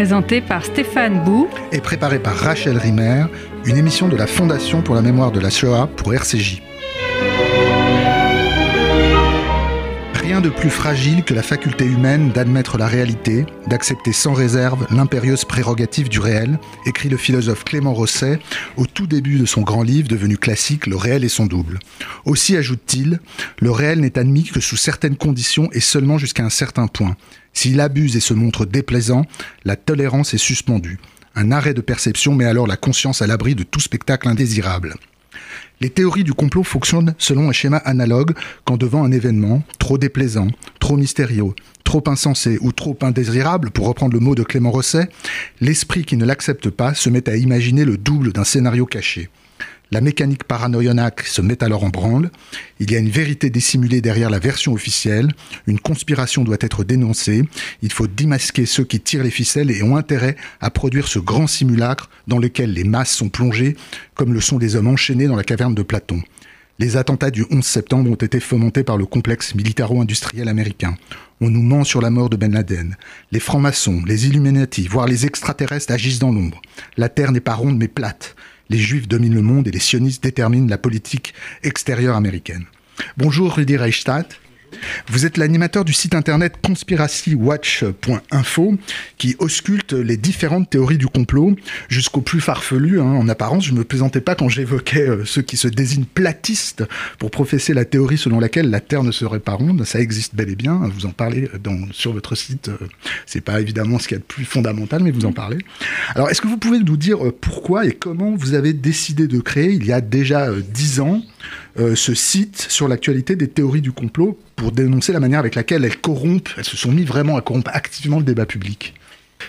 présentée par Stéphane Bou et préparée par Rachel Rimer, une émission de la Fondation pour la mémoire de la Shoah pour RCJ. Rien de plus fragile que la faculté humaine d'admettre la réalité, d'accepter sans réserve l'impérieuse prérogative du réel, écrit le philosophe Clément Rosset au tout début de son grand livre devenu classique Le réel et son double. Aussi ajoute-t-il, le réel n'est admis que sous certaines conditions et seulement jusqu'à un certain point. S'il abuse et se montre déplaisant, la tolérance est suspendue. Un arrêt de perception met alors la conscience à l'abri de tout spectacle indésirable. Les théories du complot fonctionnent selon un schéma analogue quand devant un événement trop déplaisant, trop mystérieux, trop insensé ou trop indésirable, pour reprendre le mot de Clément Rosset, l'esprit qui ne l'accepte pas se met à imaginer le double d'un scénario caché. La mécanique paranoïaque se met alors en branle. Il y a une vérité dissimulée derrière la version officielle. Une conspiration doit être dénoncée. Il faut démasquer ceux qui tirent les ficelles et ont intérêt à produire ce grand simulacre dans lequel les masses sont plongées, comme le sont des hommes enchaînés dans la caverne de Platon. Les attentats du 11 septembre ont été fomentés par le complexe militaro-industriel américain. On nous ment sur la mort de Ben Laden. Les francs-maçons, les Illuminati, voire les extraterrestres agissent dans l'ombre. La Terre n'est pas ronde mais plate les juifs dominent le monde et les sionistes déterminent la politique extérieure américaine. Bonjour Rudy Reichstadt. Vous êtes l'animateur du site internet conspiracywatch.info qui ausculte les différentes théories du complot jusqu'au plus farfelu. Hein, en apparence, je ne me plaisantais pas quand j'évoquais euh, ceux qui se désignent platistes pour professer la théorie selon laquelle la Terre ne serait pas ronde. Ça existe bel et bien. Vous en parlez dans, sur votre site. Euh, c'est pas évidemment ce qu'il y a de plus fondamental, mais vous en parlez. Alors, est-ce que vous pouvez nous dire euh, pourquoi et comment vous avez décidé de créer, il y a déjà dix ans, ce site sur l'actualité des théories du complot pour dénoncer la manière avec laquelle elles corrompent, elles se sont mis vraiment à corrompre activement le débat public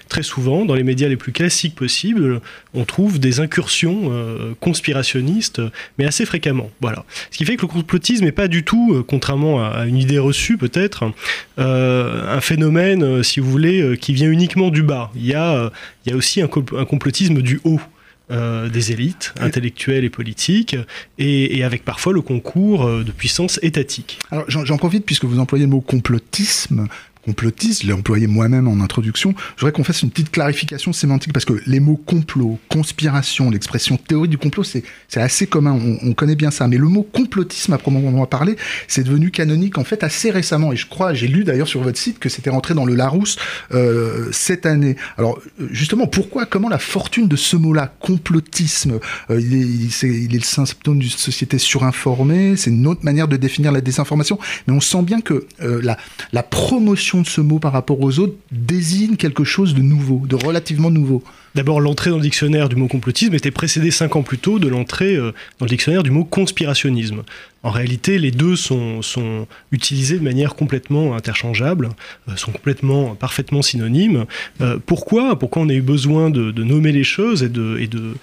très souvent, dans les médias les plus classiques possibles, on trouve des incursions euh, conspirationnistes, mais assez fréquemment. Voilà. Ce qui fait que le complotisme n'est pas du tout, euh, contrairement à, une idée reçue peut-être, euh, un phénomène, si vous voulez, qui vient uniquement du bas. Il y a, aussi un complotisme du haut. Euh, des élites intellectuelles et politiques, et, avec parfois le concours euh, de puissance étatique. Alors j'en profite puisque vous employez le mot complotisme complotiste, je l'ai employé moi-même en introduction, je voudrais qu'on fasse une petite clarification sémantique parce que les mots complot, conspiration, l'expression théorie du complot, c'est assez commun, on, connaît bien ça. Mais le mot complotisme, à proprement parler, c'est devenu canonique en fait assez récemment. Et je crois, j'ai lu d'ailleurs sur votre site que c'était rentré dans le Larousse euh, cette année. Alors justement, pourquoi, comment la fortune de ce mot-là, complotisme, euh, il, est, il, est, le symptôme d'une société surinformée, c'est une autre manière de définir la désinformation, mais on sent bien que euh, la, la promotion de ce mot par rapport aux autres désigne quelque chose de nouveau, de relativement nouveau. D'abord, l'entrée dans le dictionnaire du mot complotisme était précédée cinq ans plus tôt de l'entrée euh, dans le dictionnaire du mot conspirationnisme. En réalité, les deux sont, sont utilisés de manière complètement interchangeable, euh, sont complètement, parfaitement synonymes. Euh, pourquoi Pourquoi on a eu besoin de, nommer les choses et de, et de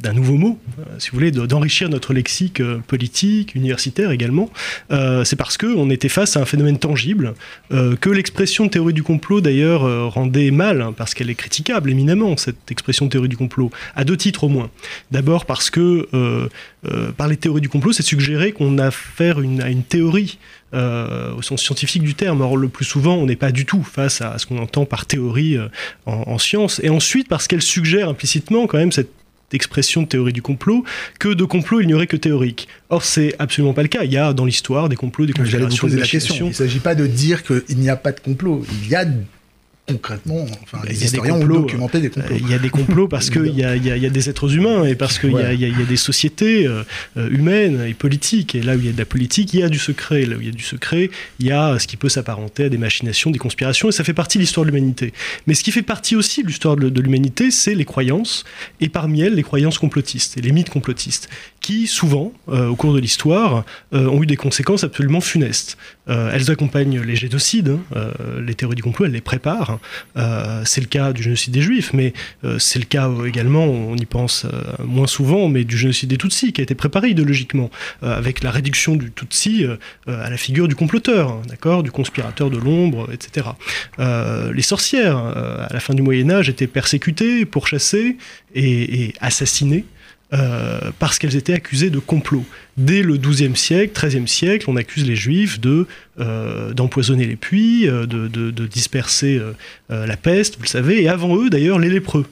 d'un nouveau mot, si vous voulez, d'enrichir notre lexique politique, universitaire également C'est parce qu'on était face à un phénomène tangible que l'expression théorie du complot d'ailleurs rendait mal, hein, parce qu'elle est critiquable éminemment, cette expression théorie du complot, à deux titres au moins. D'abord parce que euh, euh, par les théories du complot, c'est suggéré qu'on a affaire à une théorie. Euh, au sens scientifique du terme. Or, le plus souvent, on n'est pas du tout face à ce qu'on entend par théorie en, en, science. Et ensuite, parce qu'elle suggère implicitement quand même cette expression de théorie du complot, que de complot il n'y aurait que théorique. Or, c'est absolument pas le cas. Il y a dans l'histoire des complots, des conspirations. La question. Il ne s'agit pas de dire qu'il n'y a pas de complot. Il y a concrètement, enfin, les historiens ont documenté des complots. Il y a des complots parce qu'il y, a, y a des êtres humains et parce qu'il y, y, a des sociétés euh, humaines et politiques. Et là où il y a de la politique, il y a du secret. Là où il y a du secret, il y a ce qui peut s'apparenter à des machinations, des conspirations, et ça fait partie de l'histoire de l'humanité. Mais ce qui fait partie aussi de l'histoire de, l'humanité, c'est les croyances, et parmi elles, les croyances complotistes et les mythes complotistes, qui souvent, euh, au cours de l'histoire, euh, ont eu des conséquences absolument funestes. elles accompagnent les génocides, hein, les théories du complot, elles les préparent. Euh, c'est le cas du génocide des Juifs, mais euh, c'est le cas également, on y pense euh, moins souvent, mais du génocide des Tutsis, qui a été préparé idéologiquement, avec la réduction du Tutsi à la figure du comploteur, hein, d'accord, du conspirateur de l'ombre, etc. les sorcières, à la fin du Moyen Âge, étaient persécutées, pourchassées et assassinées parce qu'elles étaient accusées de complot. Dès le XIIe siècle, XIIIe siècle, on accuse les juifs de d'empoisonner les puits, de, de disperser la peste, vous le savez, et avant eux d'ailleurs les lépreux.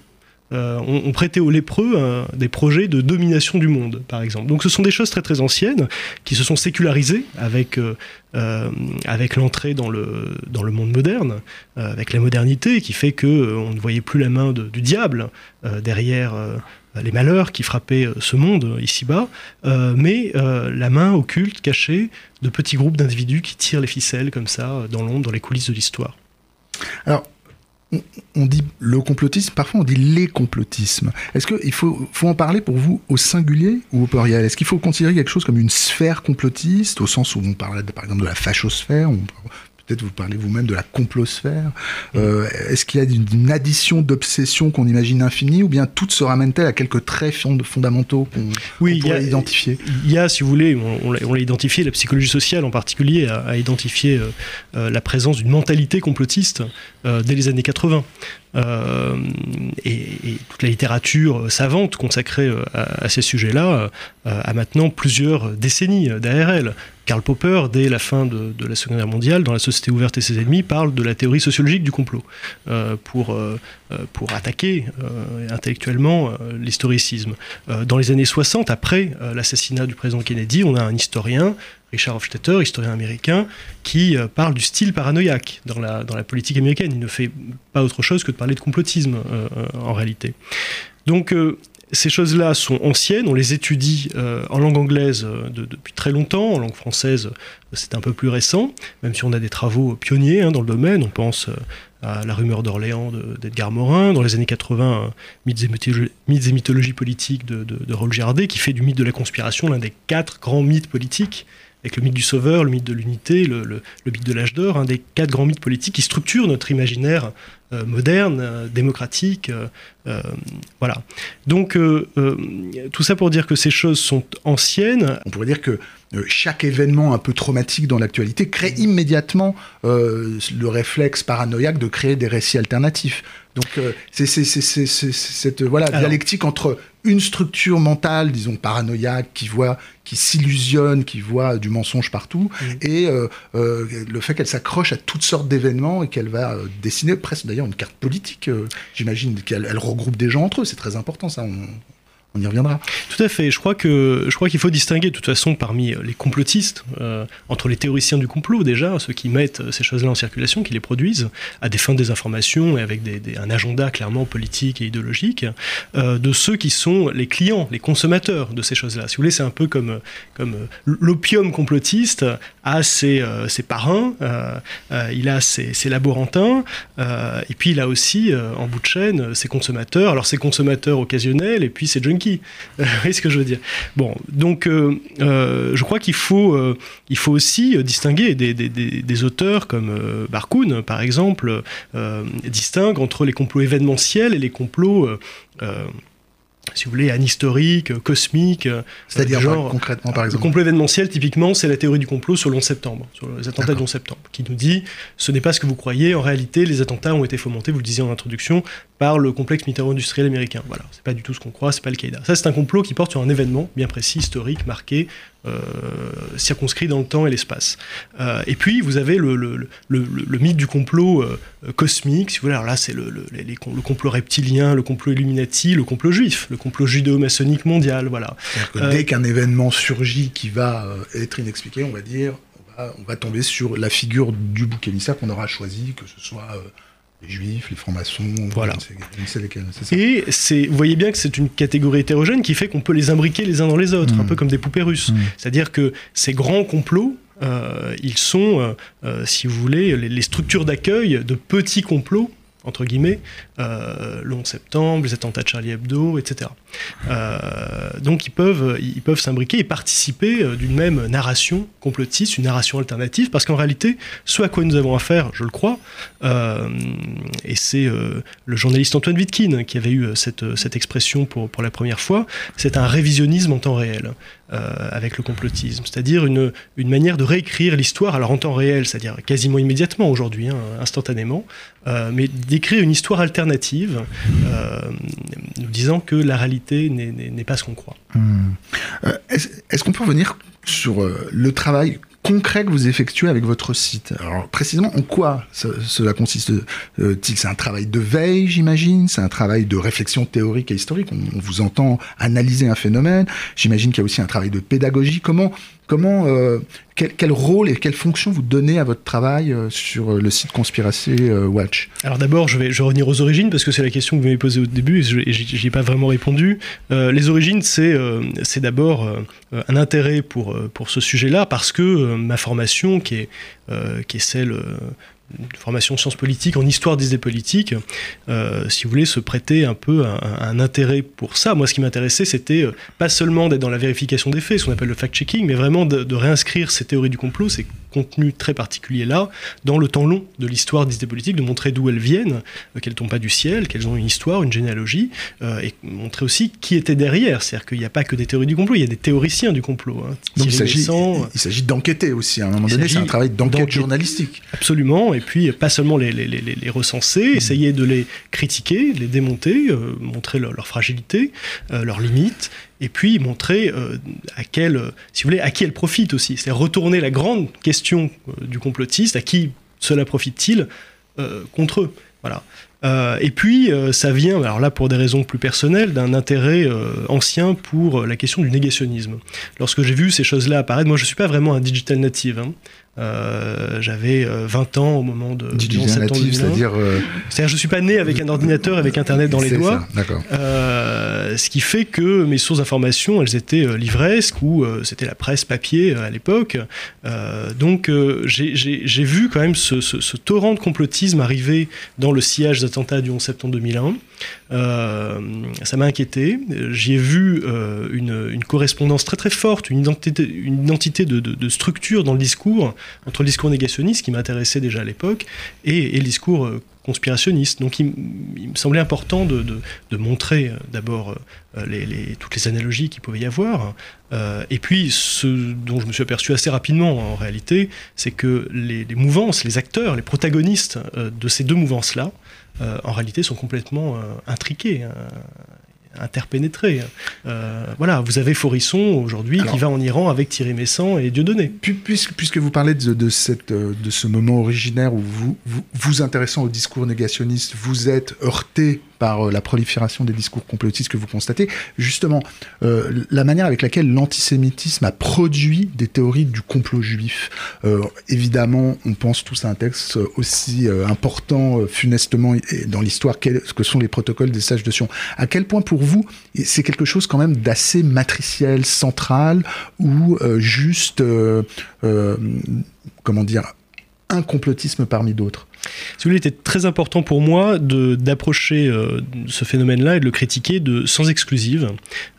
Euh, on, prêtait aux lépreux euh, des projets de domination du monde, par exemple. Donc ce sont des choses très très anciennes qui se sont sécularisées avec, euh, avec l'entrée dans le, dans le monde moderne, avec la modernité qui fait que on ne voyait plus la main du diable derrière les malheurs qui frappaient ce monde ici-bas, mais la main occulte, cachée, de petits groupes d'individus qui tirent les ficelles comme ça dans l'ombre, dans les coulisses de l'histoire. Alors, on, dit le complotisme, parfois on dit les complotismes. Est-ce qu'il faut, faut en parler pour vous au singulier ou au pluriel? Est-ce qu'il faut considérer quelque chose comme une sphère complotiste, au sens où on parle par exemple de la fachosphère, peut-être vous parlez vous-même de la complosphère. Euh, est-ce qu'il y a une, addition d'obsessions qu'on imagine infinies, ou bien toutes se ramènent-elles à quelques traits fondamentaux qu'on oui, pourrait identifier? Il y a, si vous voulez, on, l'a identifié, la psychologie sociale en particulier a, identifié euh, euh, la présence d'une mentalité complotiste dès les années 80. Euh, et, toute la littérature savante consacrée euh, à, ces sujets-là euh, a maintenant plusieurs décennies derrière elle. Karl Popper, dès la fin de, la Seconde Guerre mondiale, dans La Société ouverte et ses ennemis, parle de la théorie sociologique du complot pour, pour attaquer intellectuellement l'historicisme. dans les années 60, après l'assassinat du président Kennedy, on a un historien Richard Hofstetter, historien américain, qui euh, parle du style paranoïaque dans la, dans la politique américaine. Il ne fait pas autre chose que de parler de complotisme euh, euh, en réalité. Donc ces choses-là sont anciennes, on les étudie en langue anglaise depuis très longtemps, en langue française c'est un peu plus récent, même si on a des travaux pionniers hein, dans le domaine, on pense à La rumeur d'Orléans d'Edgar Morin, dans les années 80, mythes, et mythologies, politiques de, de, Rolf Girardet, qui fait du mythe de la conspiration l'un des quatre grands mythes politiques avec le mythe du sauveur, le mythe de l'unité, le, mythe de l'âge d'or, un des quatre grands mythes politiques qui structurent notre imaginaire euh, moderne, euh, démocratique. Euh, voilà. Donc, tout ça pour dire que ces choses sont anciennes. On pourrait dire que chaque événement un peu traumatique dans l'actualité crée immédiatement le réflexe paranoïaque de créer des récits alternatifs. Donc c'est cette voilà, dialectique entre une structure mentale, disons paranoïaque, qui voit, qui s'illusionne, qui voit du mensonge partout, mm. et euh, euh, le fait qu'elle s'accroche à toutes sortes d'événements et qu'elle va euh, dessiner presque d'ailleurs une carte politique. J'imagine qu'elle regroupe des gens entre eux. C'est très important ça. On, on y reviendra. Tout à fait. Je crois que je crois qu'il faut distinguer de toute façon parmi les complotistes euh, entre les théoriciens du complot déjà, ceux qui mettent ces choses-là en circulation, qui les produisent à des fins de désinformation et avec des, un agenda clairement politique et idéologique, euh, de ceux qui sont les clients, les consommateurs de ces choses-là. Si vous voulez, c'est un peu comme comme l'opium complotiste a ses, euh, ses parrains, il a ses, ses laborantins, et puis il a aussi en bout de chaîne ses consommateurs. Alors ses consommateurs occasionnels et puis ses junkies qui Vous voyez ce que je veux dire. Bon, donc euh, euh, je crois qu'il faut, euh, il faut aussi distinguer des, des, auteurs comme Barkoun, par exemple, distinguent entre les complots événementiels et les complots si vous voulez, anhistorique, cosmique. C'est-à-dire genre concrètement, par exemple. Le complot événementiel, typiquement, c'est la théorie du complot sur le 11 septembre, sur les attentats du 11 septembre, qui nous dit ce n'est pas ce que vous croyez, en réalité, les attentats ont été fomentés, vous le disiez en introduction, par le complexe militaire-industriel américain. Voilà, c'est pas du tout ce qu'on croit, c'est pas le Qaïda. Ça, c'est un complot qui porte sur un événement bien précis, historique, marqué, euh, circonscrit dans le temps et l'espace. Euh, et puis, vous avez le, le, le, le mythe du complot euh, cosmique, si vous voulez. Alors là, c'est le, complot reptilien, le complot Illuminati, le complot juif, le complot judéo-maçonnique mondial, voilà. Que dès qu'un événement surgit qui va être inexpliqué, on va dire, on va, on va tomber sur la figure du bouc émissaire qu'on aura choisi, que ce soit les juifs, les francs-maçons, voilà. Et c'est, vous voyez bien que c'est une catégorie hétérogène qui fait qu'on peut les imbriquer les uns dans les autres, un mm. peu comme des poupées russes. Mm. C'est-à-dire que ces grands complots, euh, ils sont, euh, euh, si vous voulez, les structures d'accueil de petits complots entre guillemets, euh, le 11 septembre, les attentats de Charlie Hebdo, etc. Euh, donc ils peuvent ils peuvent s'imbriquer et participer euh, d'une même narration complotiste, une narration alternative, parce qu'en réalité, ce à quoi nous avons affaire, je le crois, et c'est le journaliste Antoine Wittkin qui avait eu cette, cette expression pour, pour la première fois, c'est un révisionnisme en temps réel. avec le complotisme, c'est-à-dire une, une manière de réécrire l'histoire alors en temps réel, c'est-à-dire quasiment immédiatement aujourd'hui, hein, instantanément, mais d'écrire une histoire alternative, nous disant que la réalité n'est pas ce qu'on croit. Hmm. Est-ce qu'on peut revenir sur le travail concret que vous effectuez avec votre site? Alors précisément, en quoi cela consiste-t-il euh, C'est un travail de veille, j'imagine? C'est un travail de réflexion théorique et historique? On, vous entend analyser un phénomène. J'imagine qu'il y a aussi un travail de pédagogie. Comment Comment, euh, quel, rôle et quelle fonction vous donnez à votre travail euh, sur le site Conspiracy Watch? Alors d'abord, je vais, je revenir aux origines parce que c'est la question que vous m'avez posée au début et je ai pas vraiment répondu. les origines, c'est d'abord un intérêt pour, pour ce sujet-là parce que ma formation, qui est, euh, qui est celle euh, formation sciences politiques en histoire des idées politiques, euh, si vous voulez, se prêter un peu un, un intérêt pour ça. Moi, ce qui m'intéressait, c'était pas seulement d'être dans la vérification des faits, ce qu'on appelle le fact-checking, mais vraiment de, de, réinscrire ces théories du complot, ces contenu très particulier là, dans le temps long de l'histoire des idées politiques, de montrer d'où elles viennent, euh, qu'elles ne tombent pas du ciel, qu'elles ont une histoire, une généalogie, euh, et montrer aussi qui était derrière. C'est-à-dire qu'il n'y a pas que des théories du complot, il y a des théoriciens du complot. Hein. Donc il s'agit, d'enquêter aussi, à un moment donné, c'est un travail d'enquête journalistique. Absolument, et puis pas seulement les, les, les, recenser, mmh. essayer de les critiquer, les démonter, euh, montrer leur, fragilité, leurs limites, et puis montrer euh, à quel, euh, si vous voulez, à qui elle profite aussi. C'est retourner la grande question euh, du complotiste, à qui cela profite-t-il contre eux? Voilà. et puis, ça vient, alors là pour des raisons plus personnelles, d'un intérêt ancien pour la question du négationnisme. Lorsque j'ai vu ces choses-là apparaître, moi je ne suis pas vraiment un digital native. Hein. Euh, j'avais 20 euh, ans au moment de c'est-à-dire euh, c'est-à-dire je suis pas né avec un ordinateur avec internet dans les doigts. ce qui fait que mes sources d'information elles étaient livresques ou c'était la presse papier à l'époque. donc j'ai vu quand même ce, ce, torrent de complotisme arriver dans le sillage des attentats du 11 septembre 2001. Ça m'a inquiété. J'y ai vu une, une, correspondance très très forte, une identité, une identité de, structure dans le discours entre le discours négationniste, qui m'intéressait déjà à l'époque, et, le discours euh, conspirationniste. Donc il, me semblait important de, montrer euh, d'abord euh, toutes les analogies qu'il pouvait y avoir. et puis ce dont je me suis aperçu assez rapidement en réalité, c'est que les, mouvances, les acteurs, les protagonistes de ces deux mouvances-là, en réalité sont complètement intriqués. Hein interpénétré. Euh, voilà, vous avez Forisson aujourd'hui qui va en Iran avec Thierry Messant et Dieudonné. Puisque, puisque vous parlez de, cette, de ce moment originaire où vous, vous vous intéressant au discours négationniste, vous êtes heurté par euh, la prolifération des discours complotistes que vous constatez. Justement, euh, la manière avec laquelle l'antisémitisme a produit des théories du complot juif. Euh, évidemment, on pense tous à un texte aussi important, funestement, dans l'histoire que sont les protocoles des sages de Sion. À quel point, pour vous, c'est quelque chose quand même d'assez matriciel, central, ou juste, comment dire, un complotisme parmi d'autres? Il était très important pour moi d'approcher euh, ce phénomène-là et de le critiquer sans exclusive,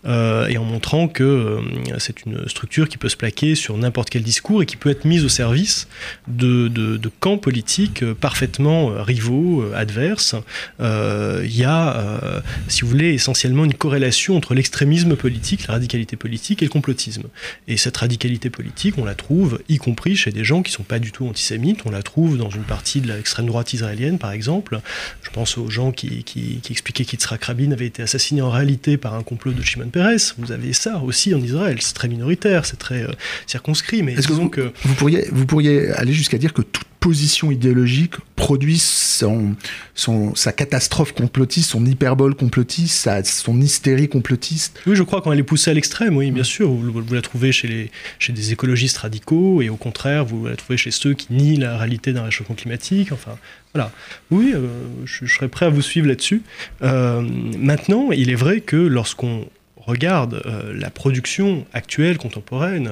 euh, et en montrant que euh, c'est une structure qui peut se plaquer sur n'importe quel discours et qui peut être mise au service de, de, de camps politiques parfaitement rivaux, adverses. Il y a, si vous voulez, essentiellement une corrélation entre l'extrémisme politique, la radicalité politique et le complotisme. Et cette radicalité politique, on la trouve, y compris chez des gens qui ne sont pas du tout antisémites, on la trouve dans une partie de droite israélienne, par exemple. Je pense aux gens qui, qui, qui expliquaient qu'Yitzhak Rabin avait été assassiné en réalité par un complot de Shimon Peres. Vous avez ça aussi en Israël. C'est très minoritaire, c'est très euh, circonscrit. Mais Est-ce que, vous, que vous, pourriez, vous pourriez aller jusqu'à dire que toute position idéologique produit son, son, sa catastrophe complotiste, son hyperbole complotiste, sa, son hystérie complotiste. Oui, je crois elle est poussée à l'extrême, oui, bien sûr. Vous, vous, la trouvez chez, les, chez des écologistes radicaux et au contraire, vous la trouvez chez ceux qui nient la réalité d'un réchauffement climatique. Enfin, voilà. Oui, euh, je, serais prêt à vous suivre là-dessus. Euh, maintenant, il est vrai que lorsqu'on regarde euh, la production actuelle, contemporaine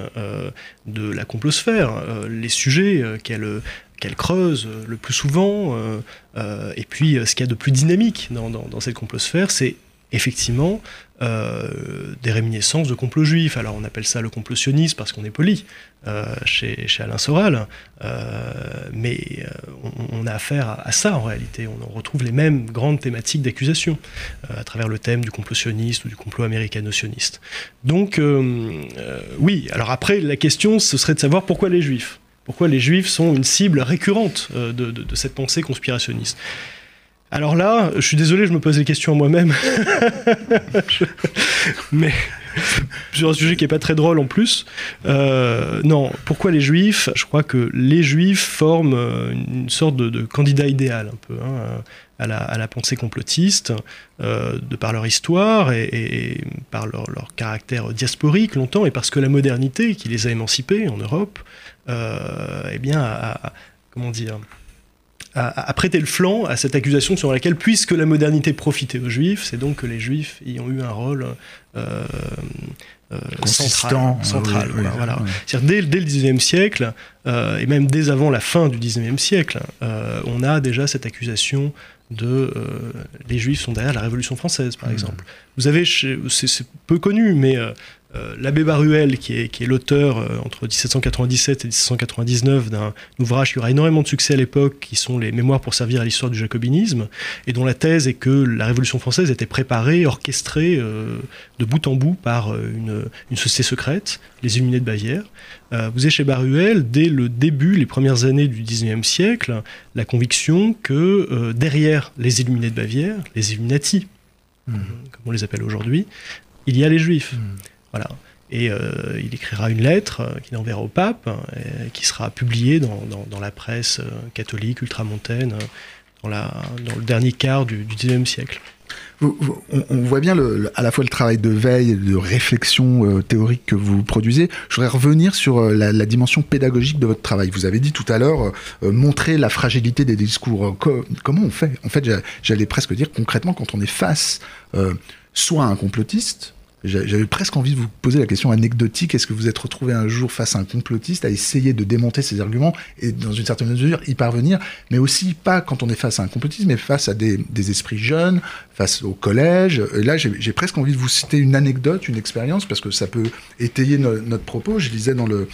de la complosphère, les sujets qu'elle qu'elle creuse le plus souvent, et puis ce qu'il y a de plus dynamique dans, dans cette complosphère, c'est effectivement euh, des réminiscences de complot juif. Alors on appelle ça le complot sioniste parce qu'on est poli euh, chez, Alain Soral, euh, mais on, a affaire à, ça en réalité. On retrouve les mêmes grandes thématiques d'accusation à travers le thème du complot sioniste ou du complot américano-sioniste. Donc oui, alors après la question ce serait de savoir pourquoi les juifs pourquoi les juifs sont une cible récurrente de cette pensée conspirationniste. Alors là, je suis désolé, je me pose des questions à moi-même. Mais sur un sujet qui n'est pas très drôle en plus. Euh, non, pourquoi les juifs? Je crois que les juifs forment euh, une sorte de, candidat idéal un peu hein, à, la, pensée complotiste, euh, de par leur histoire et, par leur, caractère diasporique longtemps, et parce que la modernité qui les a émancipés en Europe, eh bien, a, comment dire a, prêté le flanc à cette accusation sur laquelle, puisque la modernité profitait aux juifs, c'est donc que les juifs y ont eu un rôle euh, euh, central. central voilà. Dès, dès, le XIXe siècle, euh, et même dès avant la fin du XIXe siècle, on a déjà cette accusation de les juifs sont derrière la Révolution française, par mmh. exemple. Vous avez, c'est peu connu, mais euh, l'abbé Baruel, qui est, l'auteur euh, entre 1797 et 1799 d'un ouvrage qui aura énormément de succès à l'époque, qui sont les Mémoires pour servir à l'histoire du jacobinisme, et dont la thèse est que la Révolution française était préparée, orchestrée euh, de bout en bout par une, société secrète, les Illuminés de Bavière. vous avez chez Baruel, dès le début, les premières années du XIXe siècle, la conviction que derrière les Illuminés de Bavière, les Illuminati, mmh. comme on les appelle aujourd'hui, il y a les Juifs. Mmh. Voilà. Et euh, il écrira une lettre euh, qu'il enverra au pape, euh, qui sera publiée dans, la presse catholique ultramontaine dans, le dernier quart du XIXe siècle. on, voit bien à la fois le travail de veille et de réflexion théorique que vous produisez. Je voudrais revenir sur la, dimension pédagogique de votre travail. Vous avez dit tout à l'heure montrer la fragilité des discours. comment on fait? En fait, j'allais presque dire concrètement quand on est face soit à un complotiste, j'avais presque envie de vous poser la question anecdotique. Est-ce que vous êtes retrouvé un jour face à un complotiste à essayer de démonter ses arguments et dans une certaine mesure y parvenir, mais aussi pas quand on est face à un complotiste, mais face à des, des esprits jeunes, face au collège. Là, j'ai presque envie de vous citer une anecdote, une expérience, parce que ça peut étayer notre propos. Je lisais dans le,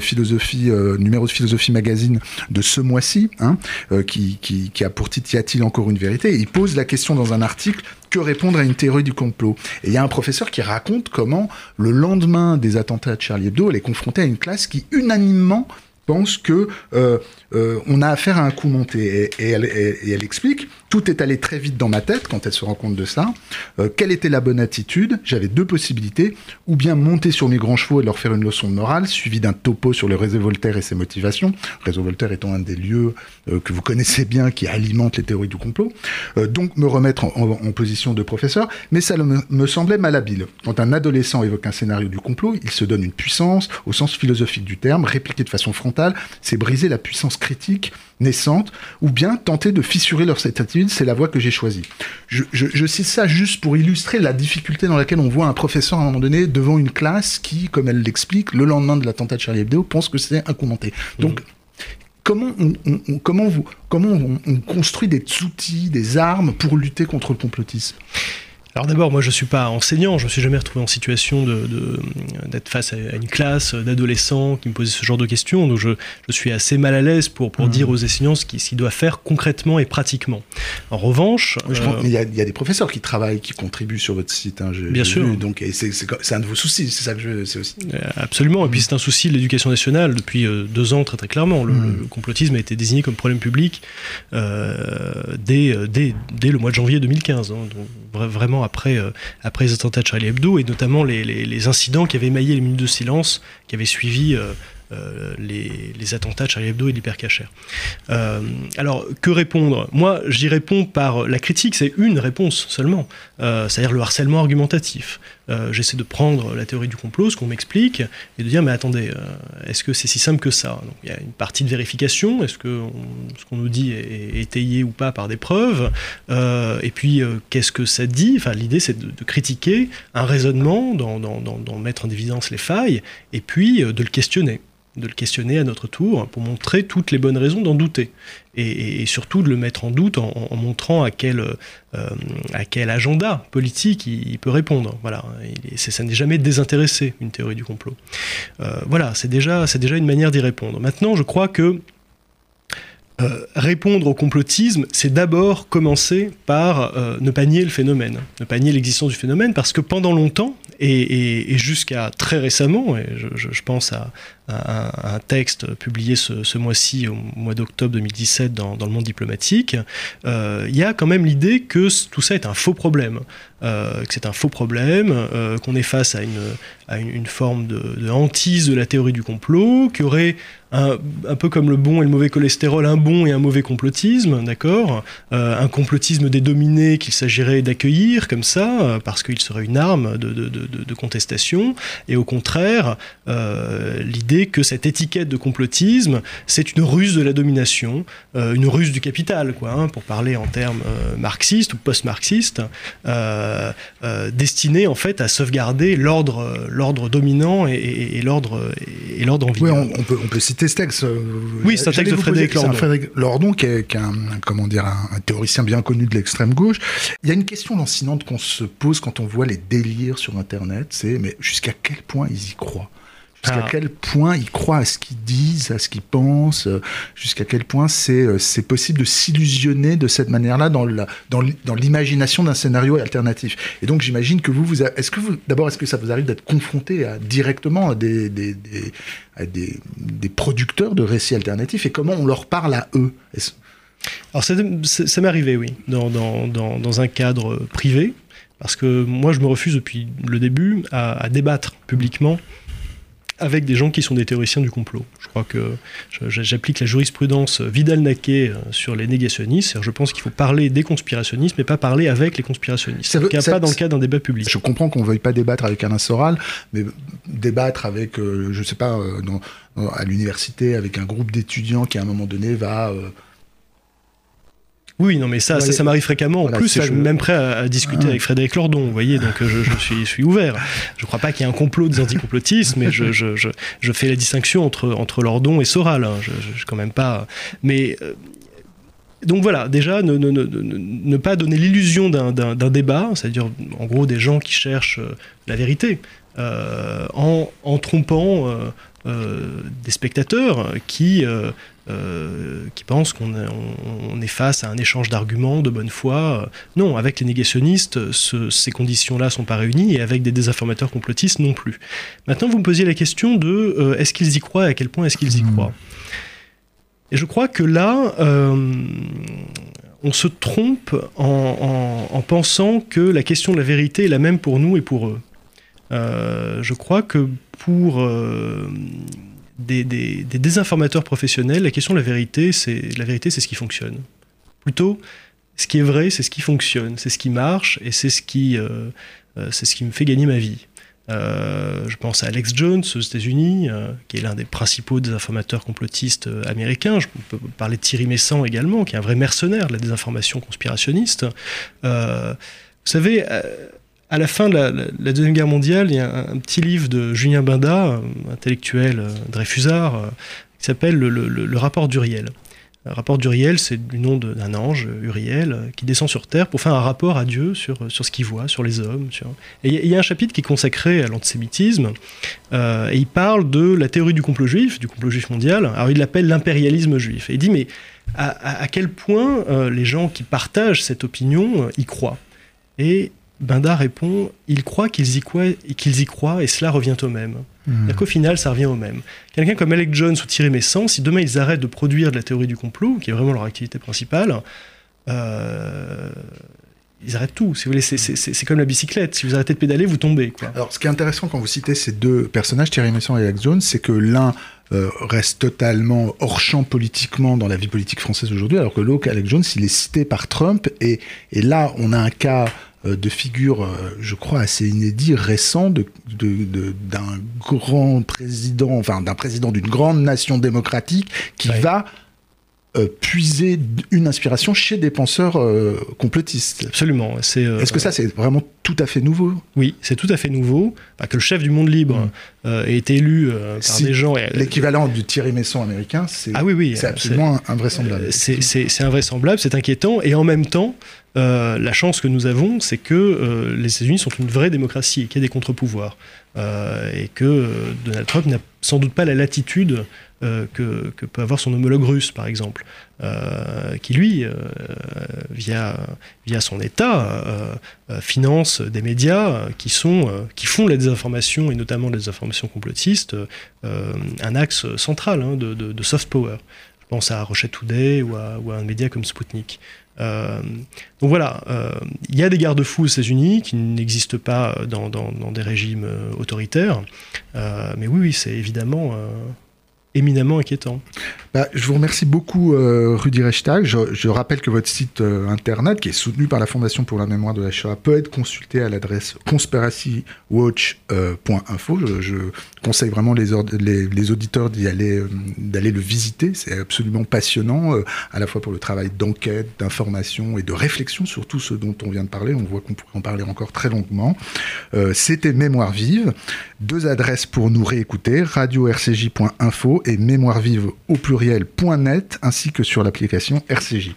philosophie, euh, numéro de Philosophie Magazine de ce mois-ci, hein, euh, qui, a pour titre Y a-t-il encore une vérité? Il pose la question dans un article que répondre à une théorie du complot? Et il y a un professeur qui raconte comment, le lendemain des attentats de Charlie Hebdo, elle est confrontée à une classe qui unanimement pense que euh, euh, on a affaire à un coup monté. Et, elle, explique, tout est allé très vite dans ma tête quand elle se rend compte de ça. Euh, quelle était la bonne attitude? J'avais deux possibilités, ou bien monter sur mes grands chevaux et leur faire une leçon de morale, suivi d'un topo sur le réseau Voltaire et ses motivations. Réseau Voltaire étant un des lieux que vous connaissez bien qui alimente les théories du complot. donc me remettre en, position de professeur, mais ça me, me semblait malhabile. Quand un adolescent évoque un scénario du complot, il se donne une puissance au sens philosophique du terme, répliqué de façon frontale c'est briser la puissance critique naissante, ou bien tenter de fissurer leur attitude, c'est la voie que j'ai choisie. Je, cite ça juste pour illustrer la difficulté dans laquelle on voit un professeur à un moment donné devant une classe qui, comme elle l'explique, le lendemain de l'attentat de Charlie Hebdo, pense que c'est incommenté. Donc, comment on, comment vous, comment on, construit des outils, des armes pour lutter contre le complotisme? Alors d'abord, moi je ne suis pas enseignant, je ne me suis jamais retrouvé en situation d'être de, face à une classe d'adolescents qui me posaient ce genre de questions, donc je, je suis assez mal à l'aise pour, pour mmh. dire aux enseignants ce qu'ils doivent faire concrètement et pratiquement. En revanche... Euh, il y, a, y, a des professeurs qui travaillent, qui contribuent sur votre site, hein, bien sûr. donc c'est un de vos soucis, c'est ça que je sais aussi. Euh, absolument, et puis c'est un souci de l'éducation nationale depuis euh, deux ans très très clairement. Le, mmh. complotisme a été désigné comme problème public dès, dès, dès, le mois de janvier 2015, hein, donc vraiment après, euh, après les attentats de Charlie Hebdo et notamment les, les, incidents qui avaient émaillé les minutes de silence qui avaient suivi euh, euh, les, les, attentats de Charlie Hebdo et l'hypercacher. Euh, alors, que répondre? Moi, j'y réponds par la critique, c'est une réponse seulement, c'est-à-dire le harcèlement argumentatif. J'essaie de prendre la théorie du complot, ce qu'on m'explique, et de dire, mais attendez, est-ce que c'est si simple que ça? Il y a une partie de vérification, est-ce que ce qu'on nous dit est, étayé ou pas par des preuves? Et puis, qu'est-ce que ça dit? Enfin, l'idée, c'est de, critiquer un raisonnement, d'en mettre en évidence les failles, et puis de le questionner. De le questionner à notre tour, pour montrer toutes les bonnes raisons d'en douter. Et, surtout de le mettre en doute en, montrant à quel, euh, à quel agenda politique il, peut répondre. Voilà, ça n'est jamais désintéressé, une théorie du complot. Euh, voilà, c'est déjà, déjà une manière d'y répondre. Maintenant, je crois que euh, répondre au complotisme, c'est d'abord commencer par ne pas nier le phénomène, ne pas nier l'existence du phénomène, parce que pendant longtemps, et, jusqu'à très récemment, et je, pense à, un, texte publié ce, mois-ci, au mois d'octobre 2017, dans, le monde diplomatique, euh, il y a quand même l'idée que tout ça est un faux problème. que c'est un faux problème, qu'on est face à une, forme de, de, hantise de la théorie du complot, qu'il y aurait un, peu comme le bon et le mauvais cholestérol, un bon et un mauvais complotisme, d'accord? Euh, Un complotisme des dominés qu'il s'agirait d'accueillir comme ça, euh, parce qu'il serait une arme de, contestation, et au contraire, euh, l'idée que cette étiquette de complotisme, c'est une ruse de la domination, une ruse du capital, quoi, hein, pour parler en termes marxistes ou post-marxistes, destinée en fait à sauvegarder l'ordre, l'ordre dominant et, et, l'ordre et l'ordre en vie. Oui, on, peut, on peut citer ce texte. Oui, c'est un texte de Frédéric Lordon. Frédéric Lordon, qui est, un, comment dire, un, théoricien bien connu de l'extrême gauche. Il y a une question lancinante qu'on se pose quand on voit les délires sur Internet, c'est mais jusqu'à quel point ils y croient? Jusqu'à ah. quel point ils croient à ce qu'ils disent, à ce qu'ils pensent, euh, jusqu'à quel point c'est euh, c'est possible de s'illusionner de cette manière-là dans dans l'imagination d'un scénario alternatif. Et donc j'imagine que vous vous est-ce que vous d'abord est-ce que ça vous arrive d'être confronté à, directement à des, des, des, à des, des producteurs de récits alternatifs et comment on leur parle à eux? Alors ça, ça m'est arrivé oui dans, dans, dans, dans un cadre privé parce que moi je me refuse depuis le début à, à débattre publiquement avec des gens qui sont des théoriciens du complot. Je crois que j'applique la jurisprudence Vidal-Naquet euh, sur les négationnistes. Je pense qu'il faut parler des conspirationnistes, mais pas parler avec les conspirationnistes. Ça pas dans le cas d'un débat public. Je comprends qu'on ne veuille pas débattre avec Alain Soral, mais débattre avec, euh, je ne sais pas, euh, à l'université, avec un groupe d'étudiants qui à un moment donné va... Oui, non, mais ça, ça, m'arrive fréquemment. En plus, je suis même prêt à, discuter ah. avec Frédéric Lordon, vous voyez, donc je, suis, suis, ouvert. Je ne crois pas qu'il y ait un complot des anticomplotistes, mais je, je, fais la distinction entre, entre Lordon et Soral. Hein. Je, je, quand même pas. Mais. Euh, donc voilà, déjà, ne, ne, ne, ne pas donner l'illusion d'un débat, c'est-à-dire en gros des gens qui cherchent euh, la vérité, euh, en, en, trompant des spectateurs qui euh, qui pensent qu'on est face à un échange d'arguments de bonne foi. Non, avec les négationnistes, ces conditions-là ne sont pas réunies, et avec des désinformateurs complotistes non plus. Maintenant, vous me posiez la question de euh, est-ce qu'ils y croient et à quel point est-ce qu'ils y hmm. croient? Et je crois que là, euh, on se trompe en, pensant que la question de la vérité est la même pour nous et pour eux. Je crois que pour des, désinformateurs professionnels, la question de la vérité, c'est la vérité, c'est ce qui fonctionne. Plutôt, ce qui est vrai, c'est ce qui fonctionne, c'est ce qui marche et c'est ce qui, euh, euh, c'est ce qui me fait gagner ma vie. Euh, je pense à Alex Jones aux États-Unis, qui est l'un des principaux désinformateurs complotistes américains. Je peux parler de Thierry Messant également, qui est un vrai mercenaire de la désinformation conspirationniste. vous savez, à la fin de la, Deuxième Guerre mondiale, il y a un, petit livre de Julien Binda, intellectuel euh, Dreyfusard, euh, qui s'appelle le, rapport d'Uriel. Le rapport d'Uriel, c'est du nom d'un ange, Uriel, euh, qui descend sur Terre pour faire un rapport à Dieu sur, sur ce qu'il voit, sur les hommes. Et il y, a un chapitre qui est consacré à l'antisémitisme, et il parle de la théorie du complot juif, du complot juif mondial. Alors il l'appelle l'impérialisme juif. Et il dit, mais à, quel point les gens qui partagent cette opinion y croient? Binda répond il croit qu'ils y, croient, qu'ils y croient et cela revient au même. Mmh. qu'au final, ça revient au même. Quelqu'un comme Alec Jones ou Thierry Messant, si demain ils arrêtent de produire de la théorie du complot, qui est vraiment leur activité principale, euh, ils arrêtent tout. Si vous voulez, c'est comme la bicyclette. Si vous arrêtez de pédaler, vous tombez. Quoi. Alors, ce qui est intéressant quand vous citez ces deux personnages, Thierry Messant et Alex Jones, c'est que l'un euh, reste totalement hors champ politiquement dans la vie politique française aujourd'hui, alors que l'autre, Alex Jones, il est cité par Trump. Et, et là, on a un cas de figures, euh, je crois, assez inédit, récent, d'un de, grand président, enfin d'un président d'une grande nation démocratique qui va euh, puiser une inspiration chez des penseurs euh, complotistes. Absolument. C'est, euh, Est-ce que ça, c'est vraiment tout à fait nouveau? Oui, c'est tout à fait nouveau. que le chef du monde libre mm. ait été élu par des gens. L'équivalent du Thierry Messon américain, c'est, ah oui, oui, c'est absolument invraisemblable. C'est, c'est, invraisemblable, c'est inquiétant. Et en même temps, la chance que nous avons, c'est que les États-Unis sont une vraie démocratie et qu'il y a des contre-pouvoirs. Et que Donald Trump n'a sans doute pas la latitude euh, que, peut avoir son homologue russe, par exemple, euh, qui lui, euh, via, via son État, finance des médias qui, sont, qui font la désinformation, et notamment la désinformation complotiste, un axe central hein, de, soft power. Je pense à Rochette Today ou à, ou à un média comme Sputnik. Donc voilà, il y a des garde-fous aux États-Unis qui n'existent pas dans, dans, des régimes autoritaires, mais oui, c'est évidemment éminemment inquiétant. Bah, je vous remercie beaucoup, euh, Rudy. Je, rappelle que votre site euh, internet, qui est soutenu par la Fondation pour la mémoire de la Shoah, peut être consulté à l'adresse conspiracywatch.info. Je, je, conseille vraiment les, auditeurs d'y aller, euh, d'aller le visiter. C'est absolument passionnant, à la fois pour le travail d'enquête, d'information et de réflexion sur tout ce dont on vient de parler. On voit qu'on pourrait en parler encore très longuement. C'était Mémoire vive. Deux adresses pour nous réécouter radio-rcj.info et mémoire vive au pluriel.net ainsi que sur l'application RCJ.